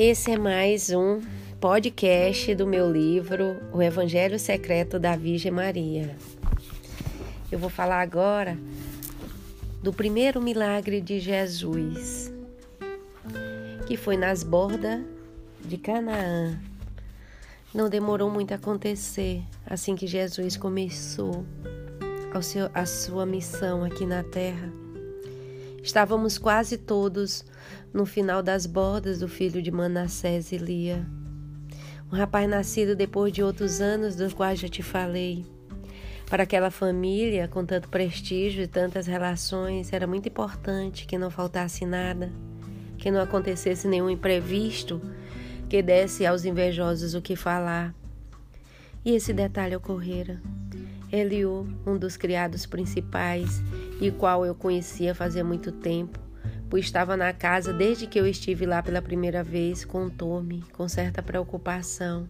Esse é mais um podcast do meu livro O Evangelho Secreto da Virgem Maria. Eu vou falar agora do primeiro milagre de Jesus, que foi nas bordas de Canaã. Não demorou muito a acontecer assim que Jesus começou a sua missão aqui na terra. Estávamos quase todos no final das bordas do filho de Manassés e Lia. Um rapaz nascido depois de outros anos, dos quais já te falei. Para aquela família, com tanto prestígio e tantas relações, era muito importante que não faltasse nada, que não acontecesse nenhum imprevisto que desse aos invejosos o que falar. E esse detalhe ocorrera. Eliú, um dos criados principais, e qual eu conhecia fazia muito tempo, pois estava na casa desde que eu estive lá pela primeira vez, contou-me, com certa preocupação,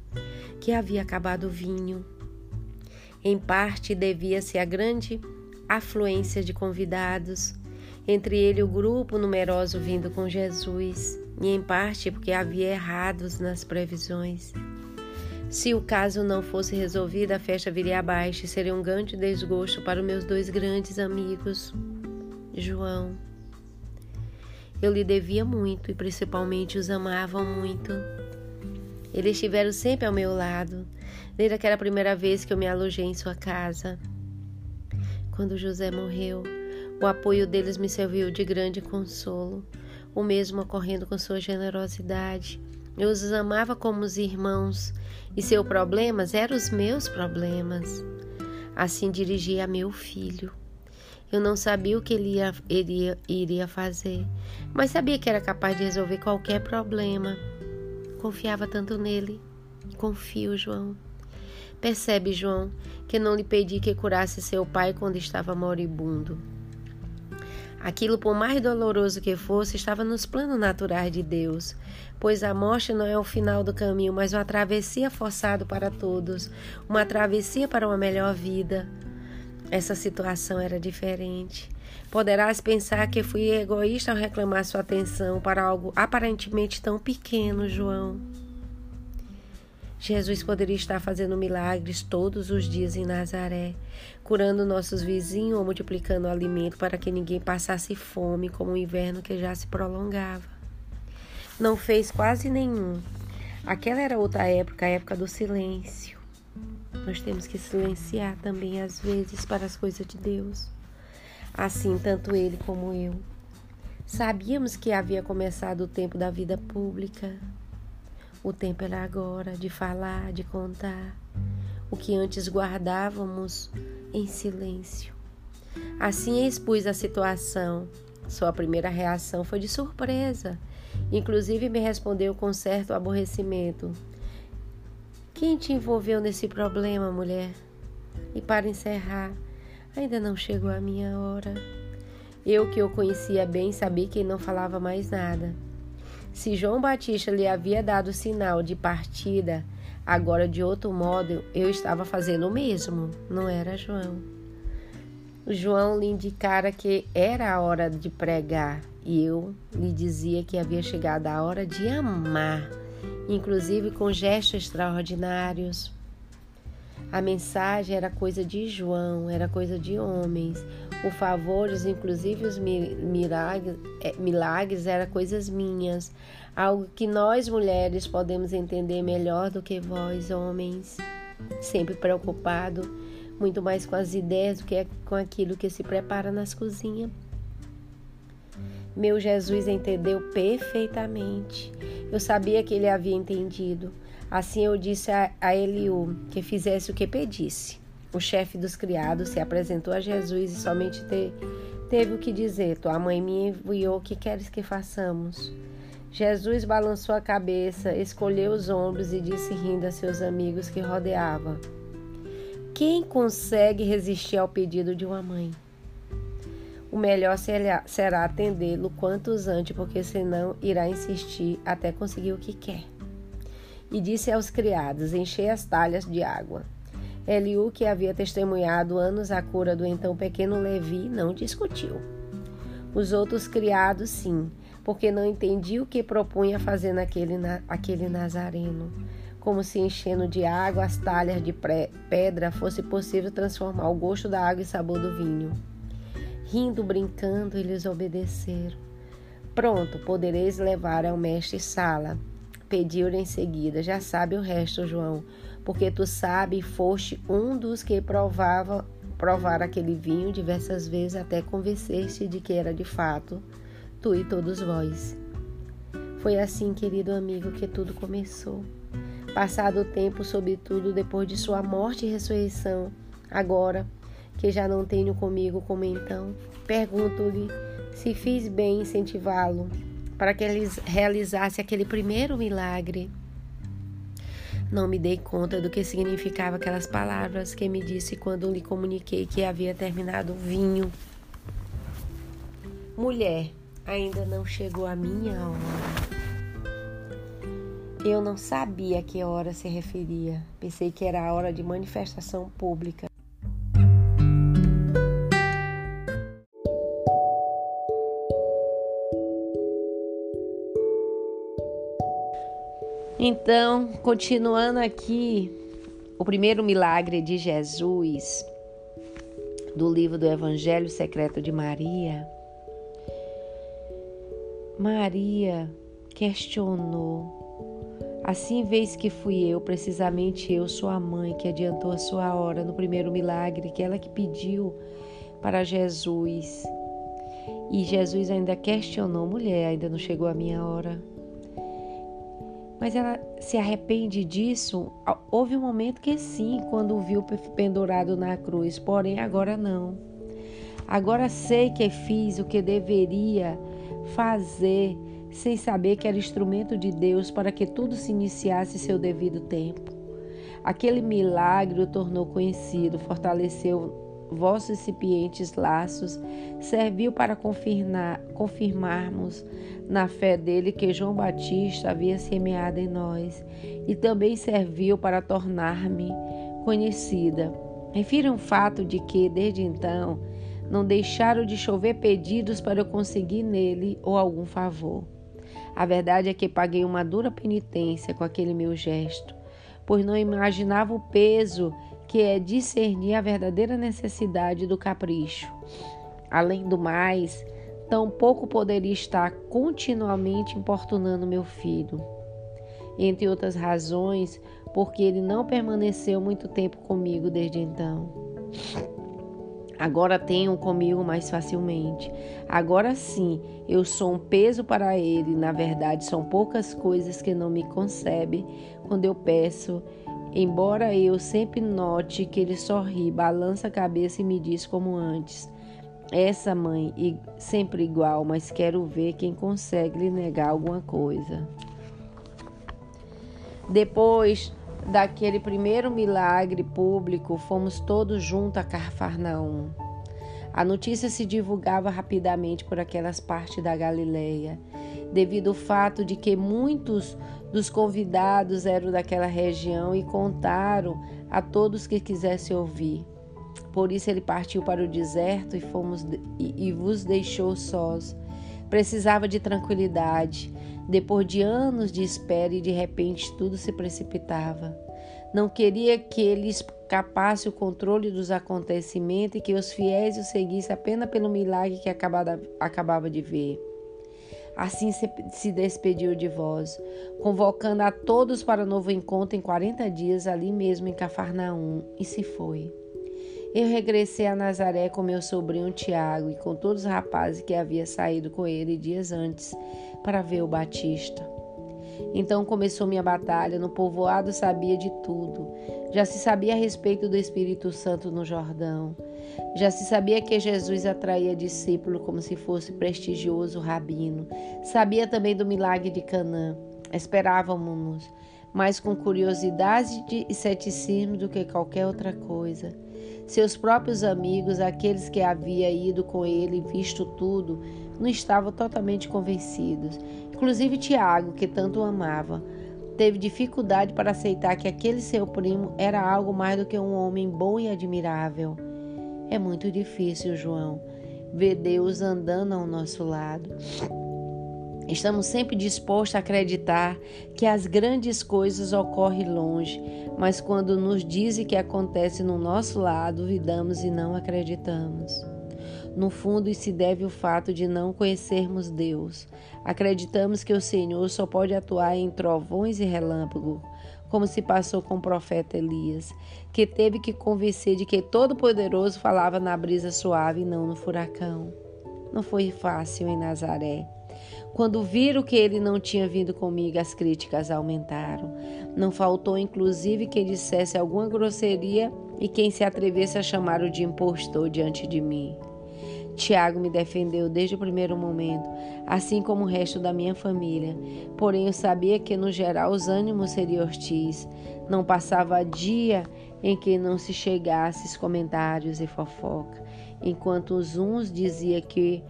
que havia acabado o vinho. Em parte devia-se à grande afluência de convidados, entre ele o grupo numeroso vindo com Jesus, e em parte porque havia errados nas previsões. Se o caso não fosse resolvido, a festa viria abaixo e seria um grande desgosto para meus dois grandes amigos, João eu lhe devia muito e principalmente os amava muito. Eles estiveram sempre ao meu lado, desde aquela primeira vez que eu me alojei em sua casa. Quando José morreu, o apoio deles me serviu de grande consolo, o mesmo ocorrendo com sua generosidade. Eu os amava como os irmãos, e seus problemas eram os meus problemas. Assim dirigi a meu filho. Eu não sabia o que ele ia, iria, iria fazer, mas sabia que era capaz de resolver qualquer problema. Confiava tanto nele. Confio, João. Percebe, João, que não lhe pedi que curasse seu pai quando estava moribundo. Aquilo, por mais doloroso que fosse, estava nos planos naturais de Deus, pois a morte não é o final do caminho, mas uma travessia forçada para todos, uma travessia para uma melhor vida, essa situação era diferente. Poderás pensar que fui egoísta ao reclamar sua atenção para algo aparentemente tão pequeno, João. Jesus poderia estar fazendo milagres todos os dias em Nazaré, curando nossos vizinhos ou multiplicando o alimento para que ninguém passasse fome, como o inverno que já se prolongava. Não fez quase nenhum. Aquela era outra época, a época do silêncio. Nós temos que silenciar também às vezes para as coisas de Deus. Assim, tanto ele como eu. Sabíamos que havia começado o tempo da vida pública. O tempo era agora de falar, de contar o que antes guardávamos em silêncio. Assim expus a situação. Sua primeira reação foi de surpresa. Inclusive me respondeu com certo aborrecimento. Quem te envolveu nesse problema, mulher? E para encerrar, ainda não chegou a minha hora. Eu que o conhecia bem sabia que não falava mais nada. Se João Batista lhe havia dado sinal de partida, agora de outro modo eu estava fazendo o mesmo, não era João. João lhe indicara que era a hora de pregar e eu lhe dizia que havia chegado a hora de amar inclusive com gestos extraordinários. A mensagem era coisa de João, era coisa de homens. Os favores, inclusive os milagres, eh, milagres, eram coisas minhas. Algo que nós mulheres podemos entender melhor do que vós, homens. Sempre preocupado, muito mais com as ideias do que com aquilo que se prepara nas cozinhas. Meu Jesus entendeu perfeitamente. Eu sabia que ele havia entendido. Assim eu disse a, a Eliú que fizesse o que pedisse. O chefe dos criados se apresentou a Jesus e somente te, teve o que dizer: Tua mãe me enviou, o que queres que façamos? Jesus balançou a cabeça, escolheu os ombros e disse rindo a seus amigos que rodeavam: Quem consegue resistir ao pedido de uma mãe? o melhor será atendê-lo quantos antes, porque senão irá insistir até conseguir o que quer. E disse aos criados: Enchei as talhas de água. Eliú, que havia testemunhado anos a cura do então pequeno Levi, não discutiu. Os outros criados, sim, porque não entendi o que propunha fazer naquele aquele nazareno. Como se enchendo de água as talhas de pedra fosse possível transformar o gosto da água e sabor do vinho. Rindo, brincando, eles obedeceram. Pronto, podereis levar ao mestre Sala. Pediu-lhe em seguida. Já sabe o resto, João, porque tu sabe, foste um dos que provava provar aquele vinho diversas vezes até convencer-te de que era de fato tu e todos vós. Foi assim, querido amigo, que tudo começou. Passado o tempo, sobretudo depois de sua morte e ressurreição, agora que já não tenho comigo como então, pergunto-lhe se fiz bem incentivá-lo para que ele realizasse aquele primeiro milagre. Não me dei conta do que significava aquelas palavras que me disse quando lhe comuniquei que havia terminado o vinho. Mulher, ainda não chegou a minha hora. Eu não sabia a que hora se referia. Pensei que era a hora de manifestação pública. Então, continuando aqui, o primeiro milagre de Jesus, do livro do Evangelho Secreto de Maria. Maria questionou. Assim vês que fui eu, precisamente eu, sua mãe, que adiantou a sua hora no primeiro milagre, que ela que pediu para Jesus. E Jesus ainda questionou, mulher, ainda não chegou a minha hora. Mas ela se arrepende disso? Houve um momento que sim, quando o viu pendurado na cruz, porém agora não. Agora sei que fiz o que deveria fazer, sem saber que era instrumento de Deus para que tudo se iniciasse seu devido tempo. Aquele milagre o tornou conhecido, fortaleceu vossos incipientes laços, serviu para confirmar, confirmarmos na fé dele que João Batista havia semeado em nós, e também serviu para tornar-me conhecida. Refiro um fato de que, desde então, não deixaram de chover pedidos para eu conseguir nele ou algum favor. A verdade é que paguei uma dura penitência com aquele meu gesto, pois não imaginava o peso que é discernir a verdadeira necessidade do capricho. Além do mais, tampouco poderia estar continuamente importunando meu filho. Entre outras razões, porque ele não permaneceu muito tempo comigo desde então. Agora tenho comigo mais facilmente. Agora sim, eu sou um peso para ele. Na verdade, são poucas coisas que não me concebe quando eu peço Embora eu sempre note que ele sorri, balança a cabeça e me diz como antes: Essa mãe, sempre igual, mas quero ver quem consegue lhe negar alguma coisa. Depois daquele primeiro milagre público, fomos todos juntos a Carfarnaum. A notícia se divulgava rapidamente por aquelas partes da Galileia, devido ao fato de que muitos dos convidados eram daquela região e contaram a todos que quisessem ouvir. Por isso ele partiu para o deserto e, fomos, e, e vos deixou sós. Precisava de tranquilidade. Depois de anos de espera e de repente tudo se precipitava. Não queria que ele escapasse o controle dos acontecimentos e que os fiéis o seguissem apenas pelo milagre que acabava, de ver. Assim se despediu de vós, convocando a todos para novo encontro em quarenta dias, ali mesmo em Cafarnaum, e se foi. Eu regressei a Nazaré com meu sobrinho Tiago e com todos os rapazes que havia saído com ele dias antes para ver o Batista. Então começou minha batalha. No povoado sabia de tudo. Já se sabia a respeito do Espírito Santo no Jordão. Já se sabia que Jesus atraía discípulo como se fosse prestigioso rabino. Sabia também do milagre de Canaã. Esperávamos, mais com curiosidade e ceticismo do que qualquer outra coisa. Seus próprios amigos, aqueles que havia ido com ele e visto tudo, não estavam totalmente convencidos. Inclusive Tiago, que tanto amava, teve dificuldade para aceitar que aquele seu primo era algo mais do que um homem bom e admirável. É muito difícil, João, ver Deus andando ao nosso lado. Estamos sempre dispostos a acreditar que as grandes coisas ocorrem longe, mas quando nos dizem que acontece no nosso lado, duvidamos e não acreditamos. No fundo, isso se deve ao fato de não conhecermos Deus. Acreditamos que o Senhor só pode atuar em trovões e relâmpagos, como se passou com o profeta Elias, que teve que convencer de que Todo-Poderoso falava na brisa suave e não no furacão. Não foi fácil em Nazaré. Quando viram que ele não tinha vindo comigo, as críticas aumentaram. Não faltou, inclusive, quem dissesse alguma grosseria e quem se atrevesse a chamar-o de impostor diante de mim. Tiago me defendeu desde o primeiro momento, assim como o resto da minha família. Porém, eu sabia que, no geral, os ânimos seriam hostis. Não passava dia em que não se chegasse comentários e fofoca, enquanto os uns diziam que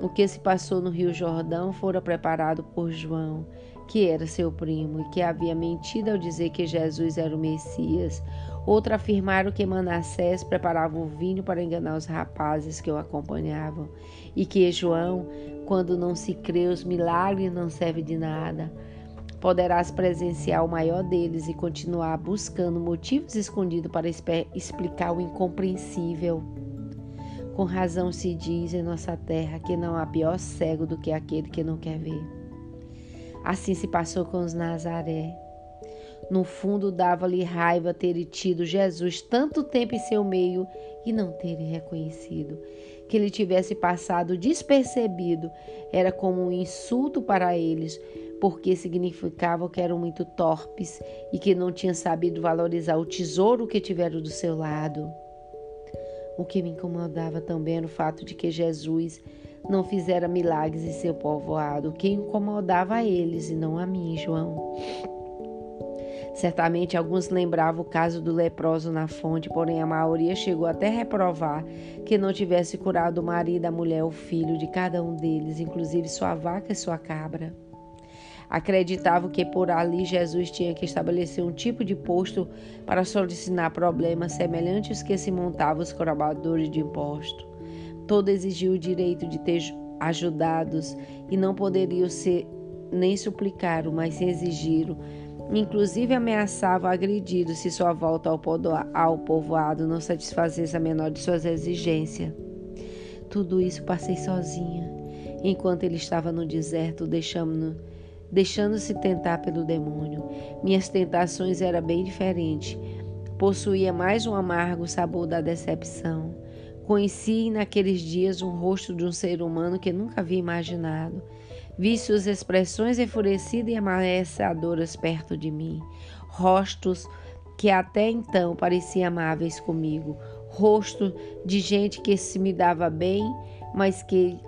o que se passou no Rio Jordão fora preparado por João, que era seu primo e que havia mentido ao dizer que Jesus era o Messias. Outros afirmaram que Manassés preparava o vinho para enganar os rapazes que o acompanhavam e que João, quando não se crê, os milagres não servem de nada. Poderás presenciar o maior deles e continuar buscando motivos escondidos para explicar o incompreensível. Com razão se diz em nossa terra que não há pior cego do que aquele que não quer ver. Assim se passou com os Nazaré. No fundo, dava-lhe raiva ter tido Jesus tanto tempo em seu meio e não terem reconhecido. Que ele tivesse passado despercebido era como um insulto para eles, porque significava que eram muito torpes e que não tinham sabido valorizar o tesouro que tiveram do seu lado. O que me incomodava também era o fato de que Jesus não fizera milagres em seu povoado, que incomodava a eles e não a mim, João. Certamente alguns lembravam o caso do leproso na fonte, porém a maioria chegou até reprovar que não tivesse curado o marido, a mulher, o filho de cada um deles, inclusive sua vaca e sua cabra. Acreditavam que por ali Jesus tinha que estabelecer um tipo de posto para solucionar problemas semelhantes que se montavam os cobradores de imposto. Todo exigiu o direito de ter ajudados e não poderiam ser nem suplicaram, mas se exigiram. Inclusive ameaçavam agredir se sua volta ao povoado não satisfazesse a menor de suas exigências. Tudo isso passei sozinha. Enquanto ele estava no deserto, deixando-se tentar pelo demônio. Minhas tentações eram bem diferentes. Possuía mais um amargo sabor da decepção. Conheci naqueles dias um rosto de um ser humano que nunca havia imaginado. Vi suas expressões enfurecidas e ameaçadoras perto de mim. Rostos que até então pareciam amáveis comigo. Rosto de gente que se me dava bem, mas que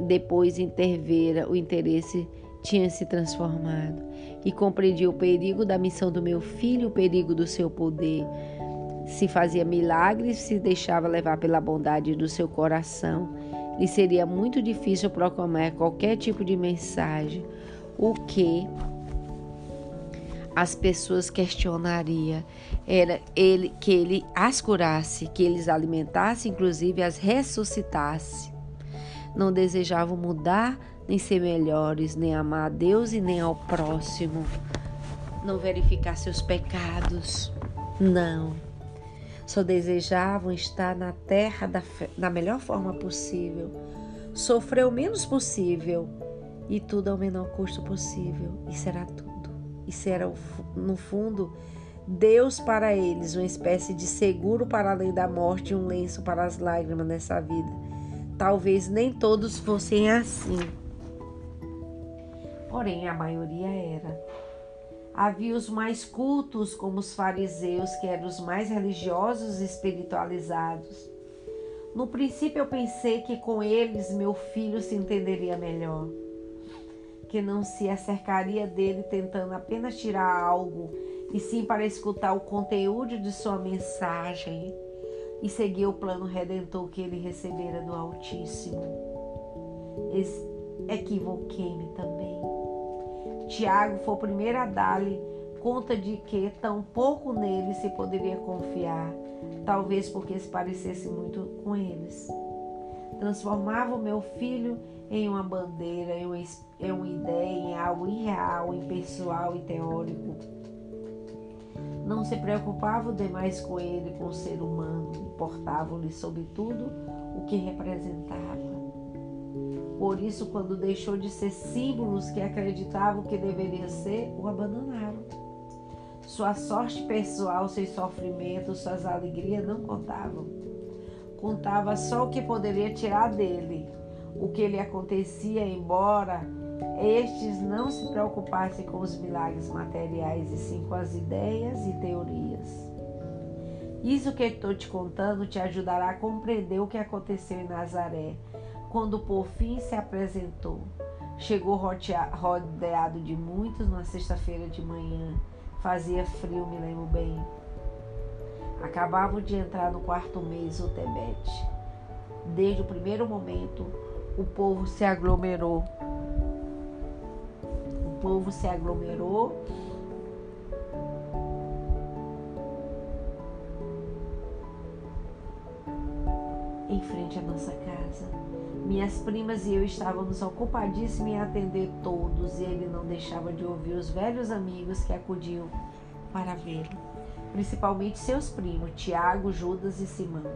depois intervera o interesse tinha se transformado e compreendi o perigo da missão do meu filho, o perigo do seu poder. Se fazia milagres, se deixava levar pela bondade do seu coração. Lhe seria muito difícil proclamar qualquer tipo de mensagem, o que as pessoas questionariam era ele que ele as curasse, que eles alimentasse, inclusive as ressuscitasse. Não desejavam mudar nem ser melhores, nem amar a Deus e nem ao próximo, não verificar seus pecados, não. Só desejavam estar na terra da, da melhor forma possível, sofrer o menos possível e tudo ao menor custo possível. Isso era tudo. Isso era, no fundo, Deus para eles, uma espécie de seguro para além da morte e um lenço para as lágrimas nessa vida. Talvez nem todos fossem assim porém a maioria era. Havia os mais cultos, como os fariseus, que eram os mais religiosos e espiritualizados. No princípio eu pensei que com eles meu filho se entenderia melhor, que não se acercaria dele tentando apenas tirar algo, e sim para escutar o conteúdo de sua mensagem e seguir o plano redentor que ele recebera do Altíssimo. Equivoquei-me também. Tiago foi o primeiro a dar-lhe conta de que tão pouco nele se poderia confiar, talvez porque se parecesse muito com eles. transformava o meu filho em uma bandeira, em uma, em uma ideia, em algo irreal, impessoal e teórico. Não se preocupavam demais com ele, com o ser humano, importavam-lhe, sobretudo, o que representava. Por isso, quando deixou de ser símbolos que acreditavam que deveria ser, o abandonaram. Sua sorte pessoal, seus sofrimentos, suas alegrias não contavam. Contava só o que poderia tirar dele, o que lhe acontecia, embora estes não se preocupassem com os milagres materiais, e sim com as ideias e teorias. Isso que estou te contando te ajudará a compreender o que aconteceu em Nazaré, quando por fim se apresentou. Chegou rodeado de muitos numa sexta-feira de manhã. Fazia frio, me lembro bem. Acabavam de entrar no quarto mês o Tebete. Desde o primeiro momento, o povo se aglomerou. O povo se aglomerou em frente à nossa casa. Minhas primas e eu estávamos ocupadíssimos em atender todos e ele não deixava de ouvir os velhos amigos que acudiam para vê-lo, principalmente seus primos, Tiago, Judas e Simão,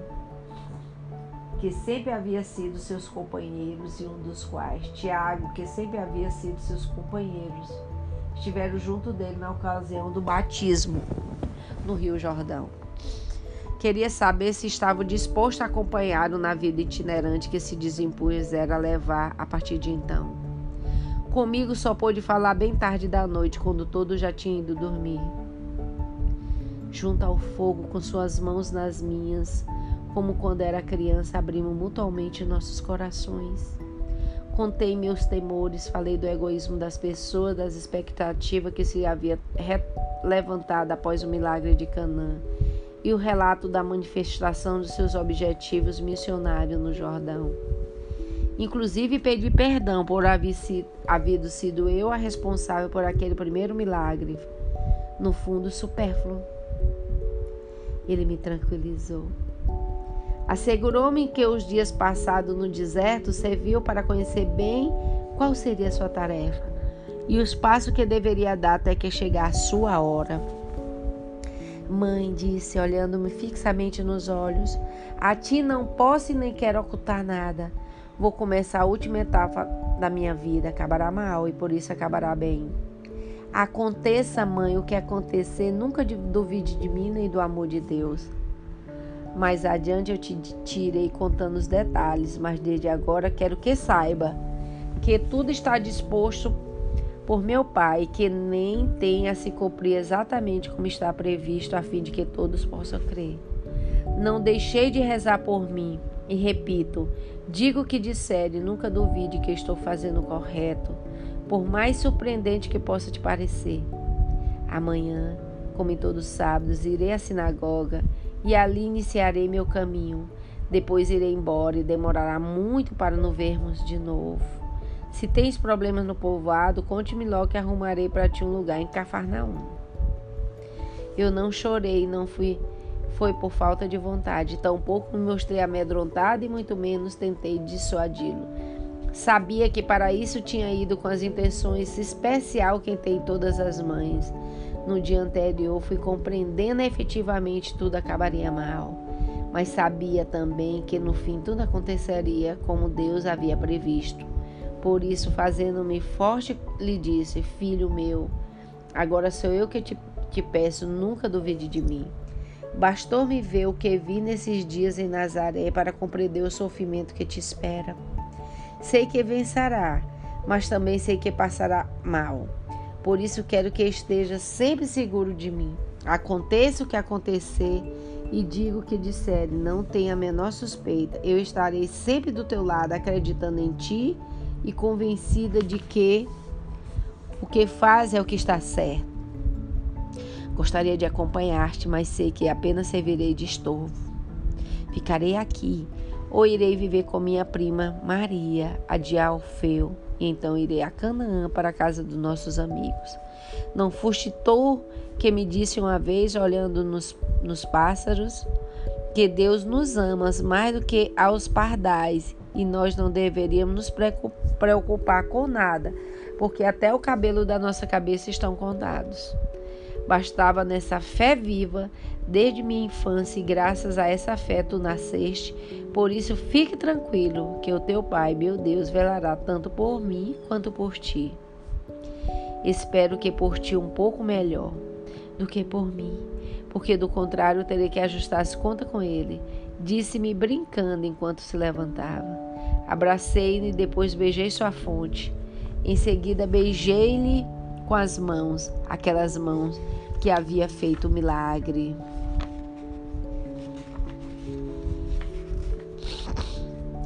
que sempre havia sido seus companheiros e um dos quais, Tiago, que sempre havia sido seus companheiros, estiveram junto dele na ocasião do batismo no Rio Jordão. Queria saber se estava disposto a acompanhá-lo na vida itinerante que se desimpusera a levar a partir de então. Comigo só pôde falar bem tarde da noite, quando todos já tinham ido dormir. Junto ao fogo, com suas mãos nas minhas, como quando era criança, abrimos mutualmente nossos corações. Contei meus temores, falei do egoísmo das pessoas, das expectativas que se havia levantado após o milagre de Canaã e o relato da manifestação de seus objetivos missionários no Jordão. Inclusive pedi perdão por haver havido sido eu a responsável por aquele primeiro milagre, no fundo supérfluo. Ele me tranquilizou. Assegurou-me que os dias passados no deserto serviu para conhecer bem qual seria sua tarefa e os passos que deveria dar até que chegar a sua hora. Mãe, disse, olhando-me fixamente nos olhos, a ti não posso e nem quero ocultar nada. Vou começar a última etapa da minha vida. Acabará mal e por isso acabará bem. Aconteça, mãe, o que acontecer, nunca duvide de mim nem do amor de Deus. Mais adiante eu te tirei contando os detalhes, mas desde agora quero que saiba que tudo está disposto por meu Pai, que nem tem a se cumprir exatamente como está previsto, a fim de que todos possam crer. Não deixei de rezar por mim, e repito: digo o que disser e nunca duvide que estou fazendo o correto, por mais surpreendente que possa te parecer. Amanhã, como em todos os sábados, irei à sinagoga e ali iniciarei meu caminho. Depois irei embora e demorará muito para nos vermos de novo. Se tens problemas no povoado, conte-me logo que arrumarei para ti um lugar em Cafarnaum. Eu não chorei, não fui foi por falta de vontade, tampouco me mostrei amedrontado e muito menos tentei dissuadi-lo. Sabia que para isso tinha ido com as intenções especial que tem todas as mães. No dia anterior fui compreendendo efetivamente tudo acabaria mal, mas sabia também que no fim tudo aconteceria como Deus havia previsto. Por isso, fazendo-me forte, lhe disse: Filho meu, agora sou eu que te, te peço, nunca duvide de mim. Bastou-me ver o que vi nesses dias em Nazaré para compreender o sofrimento que te espera. Sei que vencerá, mas também sei que passará mal. Por isso quero que esteja sempre seguro de mim. Aconteça o que acontecer, e digo o que disser, não tenha a menor suspeita. Eu estarei sempre do teu lado, acreditando em ti e convencida de que o que faz é o que está certo. Gostaria de acompanhar-te, mas sei que apenas servirei de estorvo. Ficarei aqui, ou irei viver com minha prima Maria, a de Alfeu, e então irei a Canaã para a casa dos nossos amigos. Não foste tu que me disse uma vez, olhando nos, nos pássaros, que Deus nos ama mais do que aos pardais e nós não deveríamos nos preocupar com nada, porque até o cabelo da nossa cabeça estão contados. Bastava nessa fé viva desde minha infância e graças a essa fé tu nasceste. Por isso fique tranquilo que o teu Pai, meu Deus, velará tanto por mim quanto por ti. Espero que por ti um pouco melhor do que por mim, porque do contrário terei que ajustar as contas com ele. Disse-me brincando enquanto se levantava. Abracei-lhe e depois beijei sua fonte. Em seguida beijei-lhe com as mãos, aquelas mãos que havia feito o milagre.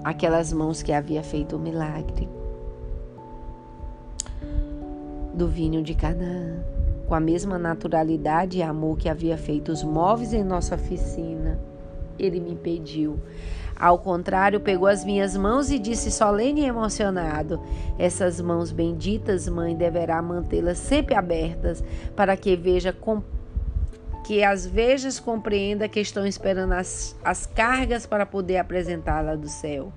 Aquelas mãos que havia feito o milagre do vinho de Canaã, com a mesma naturalidade e amor que havia feito os móveis em nossa oficina. Ele me pediu. Ao contrário, pegou as minhas mãos e disse solene e emocionado: Essas mãos benditas, mãe, deverá mantê-las sempre abertas, para que veja com que as vejas compreenda que estão esperando as, as cargas para poder apresentá-la do céu.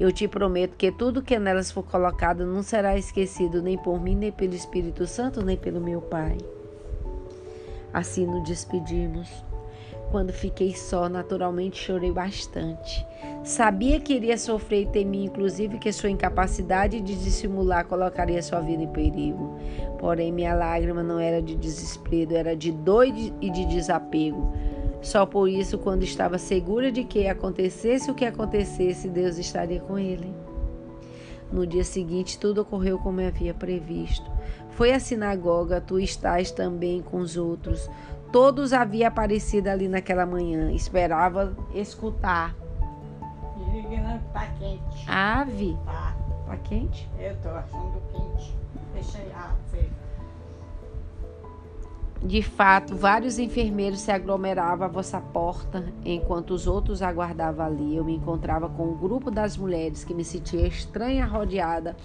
Eu te prometo que tudo que nelas for colocado não será esquecido nem por mim, nem pelo Espírito Santo, nem pelo meu Pai. Assim nos despedimos. Quando fiquei só, naturalmente chorei bastante. Sabia que iria sofrer e temia, inclusive, que sua incapacidade de dissimular colocaria sua vida em perigo. Porém, minha lágrima não era de desespero, era de dor e de desapego. Só por isso, quando estava segura de que acontecesse o que acontecesse, Deus estaria com ele. No dia seguinte, tudo ocorreu como havia previsto. Foi à sinagoga, tu estás também com os outros. Todos haviam aparecido ali naquela manhã. Esperava escutar. Tá quente. Ave? Tá. Tá quente? Eu tô achando quente. Deixa aí. Ah, de fato, vários enfermeiros se aglomeravam à vossa porta, enquanto os outros aguardavam ali. Eu me encontrava com o um grupo das mulheres que me sentia estranha, rodeada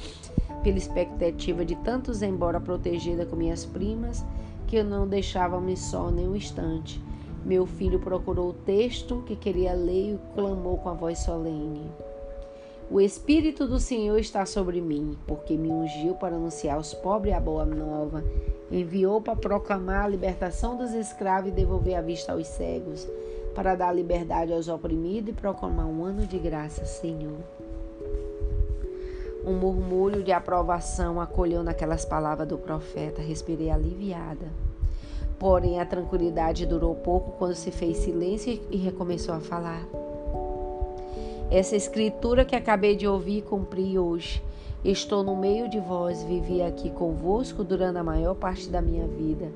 pela expectativa de tantos, embora protegida com minhas primas, que eu não deixava-me só nem um instante. Meu filho procurou o texto que queria ler e clamou com a voz solene. O Espírito do Senhor está sobre mim, porque me ungiu para anunciar aos pobres a boa nova. Enviou para proclamar a libertação dos escravos e devolver a vista aos cegos, para dar liberdade aos oprimidos e proclamar um ano de graça, Senhor. Um murmúrio de aprovação acolheu naquelas palavras do profeta. Respirei aliviada. Porém, a tranquilidade durou pouco quando se fez silêncio e recomeçou a falar. Essa escritura que acabei de ouvir cumpri hoje. Estou no meio de vós, vivi aqui convosco durante a maior parte da minha vida,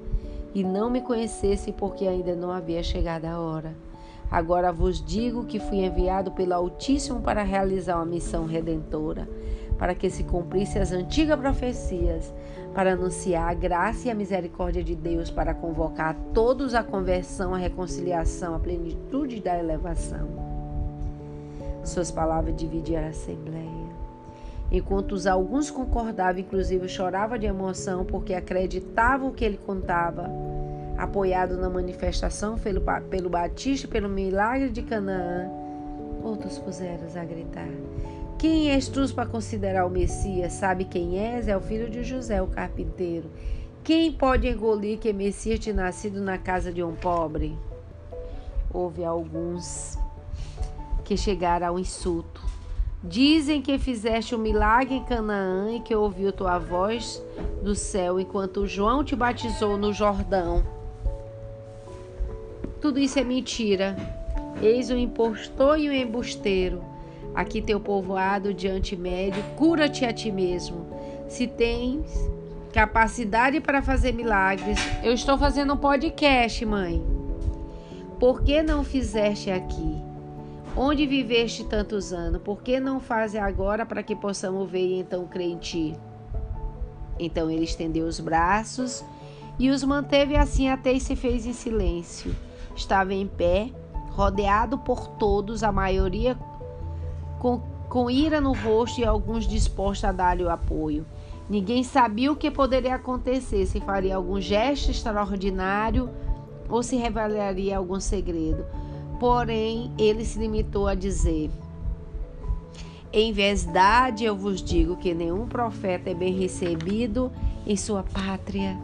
e não me conhecesse porque ainda não havia chegado a hora. Agora vos digo que fui enviado pelo Altíssimo para realizar uma missão redentora, para que se cumprisse as antigas profecias, para anunciar a graça e a misericórdia de Deus, para convocar a todos à conversão, à reconciliação, à plenitude da elevação. Suas palavras dividiram a assembleia. Enquanto os alguns concordavam, inclusive choravam de emoção porque acreditavam o que ele contava, apoiado na manifestação pelo, pelo Batista pelo milagre de Canaã, outros puseram a gritar: Quem és tu para considerar o Messias? Sabe quem és? É o filho de José, o carpinteiro. Quem pode engolir que Messias tinha nascido na casa de um pobre? Houve alguns que chegara ao insulto. Dizem que fizeste um milagre em Canaã e que ouviu tua voz do céu enquanto João te batizou no Jordão. Tudo isso é mentira. Eis o impostor e o embusteiro. Aqui teu povoado diante médio, cura-te a ti mesmo. Se tens capacidade para fazer milagres, eu estou fazendo um podcast, mãe. Por que não fizeste aqui? Onde viveste tantos anos? Por que não faze agora para que possamos ver e então crer em ti? Então ele estendeu os braços e os manteve assim até se fez em silêncio. Estava em pé, rodeado por todos, a maioria com, com ira no rosto e alguns dispostos a dar-lhe o apoio. Ninguém sabia o que poderia acontecer, se faria algum gesto extraordinário ou se revelaria algum segredo. Porém, ele se limitou a dizer: Em verdade eu vos digo que nenhum profeta é bem recebido em sua pátria.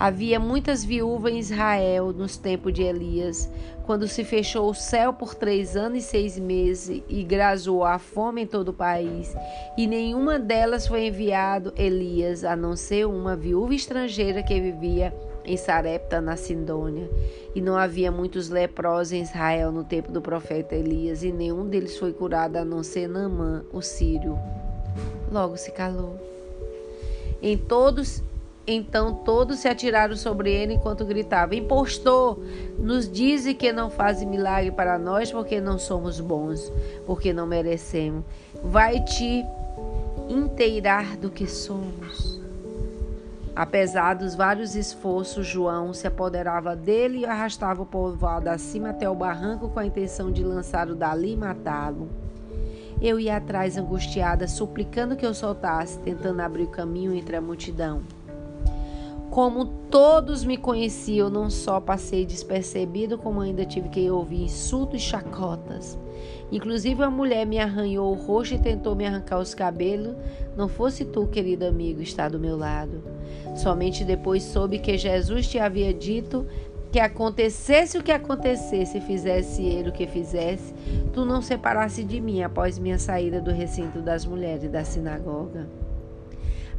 Havia muitas viúvas em Israel nos tempos de Elias, quando se fechou o céu por três anos e seis meses e grazou a fome em todo o país, e nenhuma delas foi enviado Elias, a não ser uma viúva estrangeira que vivia em Sarepta, na Sidônia. E não havia muitos leprosos em Israel no tempo do profeta Elias, e nenhum deles foi curado a não ser Naamã, o sírio. Logo se calou. Em todos então todos se atiraram sobre ele enquanto gritava: Impostor, nos dize que não faz milagre para nós porque não somos bons, porque não merecemos. Vai te inteirar do que somos. Apesar dos vários esforços, João se apoderava dele e arrastava o povoado acima até o barranco com a intenção de lançá-lo dali e matá-lo. Eu ia atrás angustiada, suplicando que eu soltasse, tentando abrir o caminho entre a multidão. Como todos me conheciam, não só passei despercebido, como ainda tive que ouvir insultos e chacotas. Inclusive, a mulher me arranhou o rosto e tentou me arrancar os cabelos. Não fosse tu, querido amigo, estar do meu lado. Somente depois soube que Jesus te havia dito que acontecesse o que acontecesse, fizesse ele o que fizesse, tu não separasse de mim após minha saída do recinto das mulheres da sinagoga.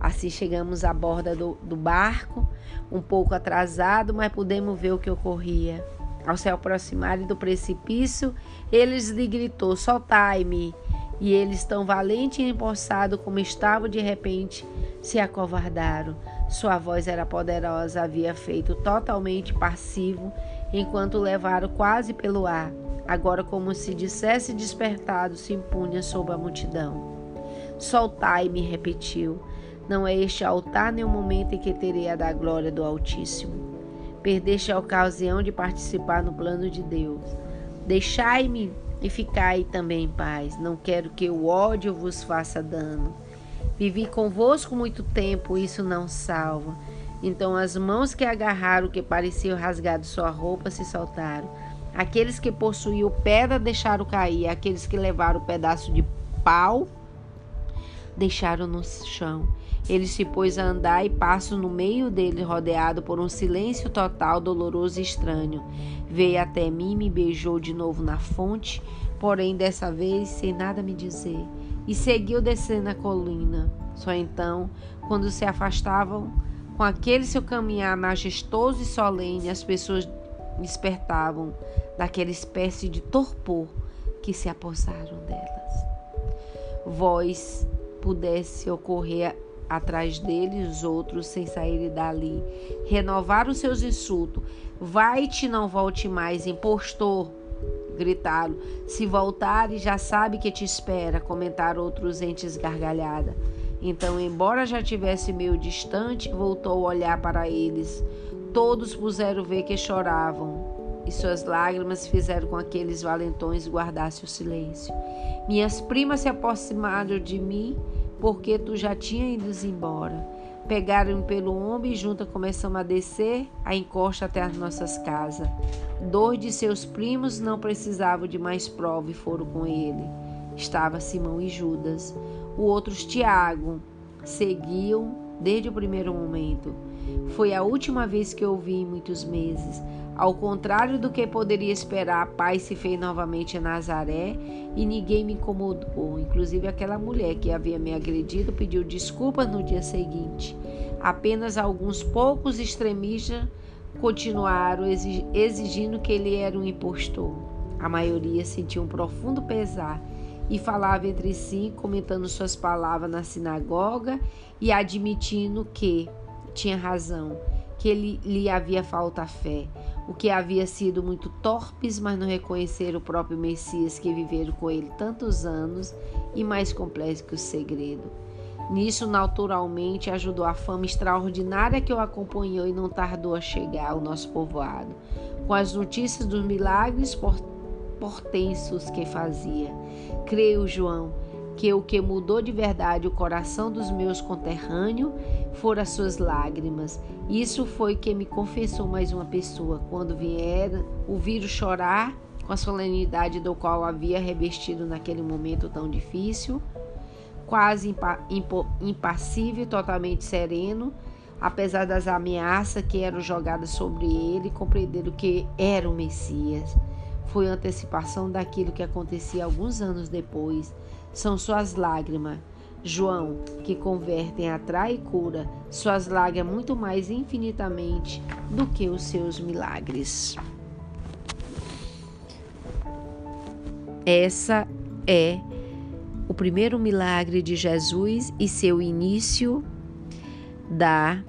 Assim chegamos à borda do, do barco, um pouco atrasado, mas pudemos ver o que ocorria. Ao se aproximarem do precipício, eles lhe gritou: Soltai-me! E eles, tão valente e empossado como estavam, de repente se acovardaram. Sua voz era poderosa, havia feito totalmente passivo, enquanto levaram quase pelo ar. Agora, como se dissesse despertado, se impunha sob a multidão. Soltai-me, repetiu. Não é este altar nem o momento em que terei a da glória do Altíssimo. Perdeste a ocasião de participar no plano de Deus. Deixai-me e ficai também em paz. Não quero que o ódio vos faça dano. Vivi convosco muito tempo, isso não salva. Então as mãos que agarraram o que parecia rasgar de sua roupa se soltaram. Aqueles que possuíam pedra deixaram cair, aqueles que levaram o pedaço de pau deixaram no chão. Ele se pôs a andar e passo no meio dele, rodeado por um silêncio total, doloroso e estranho. Veio até mim, me beijou de novo na fonte, porém dessa vez sem nada me dizer, e seguiu descendo a colina. Só então, quando se afastavam, com aquele seu caminhar majestoso e solene, as pessoas despertavam daquela espécie de torpor que se apossaram delas. Voz pudesse ocorrer atrás dele os outros sem saírem dali. Renovaram seus insultos. Vai-te, não volte mais, impostor. Gritaram. Se voltares, já sabe que te espera. Comentaram outros entes gargalhada. Então, embora já tivesse meio distante, voltou a olhar para eles. Todos puseram ver que choravam, e suas lágrimas fizeram com que aqueles valentões guardassem o silêncio. Minhas primas se aproximaram de mim porque tu já tinha ido embora. Pegaram-me pelo ombro e juntas começamos a descer a encosta até as nossas casas. Dois de seus primos não precisavam de mais prova e foram com ele. Estava Simão e Judas. O outros Tiago seguiam desde o primeiro momento. Foi a última vez que eu vi em muitos meses. Ao contrário do que poderia esperar, a paz se fez novamente em Nazaré e ninguém me incomodou. Inclusive aquela mulher que havia me agredido pediu desculpas no dia seguinte. Apenas alguns poucos extremistas continuaram exigindo que ele era um impostor. A maioria sentia um profundo pesar e falava entre si, comentando suas palavras na sinagoga e admitindo que tinha razão, que ele, lhe havia falta fé, o que havia sido muito torpes, mas não reconheceram o próprio Messias que viveram com ele tantos anos e mais complexo que o segredo. Nisso, naturalmente, ajudou a fama extraordinária que o acompanhou e não tardou a chegar ao nosso povoado, com as notícias dos milagres portensos que fazia. Creio, João, que o que mudou de verdade o coração dos meus conterrâneos foram as suas lágrimas. Isso foi que me confessou mais uma pessoa. Quando vier o vírus chorar, com a solenidade do qual havia revestido naquele momento tão difícil, quase impa impassível, totalmente sereno, apesar das ameaças que eram jogadas sobre ele, compreendendo que era o Messias. Foi antecipação daquilo que acontecia alguns anos depois. São suas lágrimas, João, que convertem, atrai e cura, suas lágrimas muito mais infinitamente do que os seus milagres. Essa é o primeiro milagre de Jesus e seu início da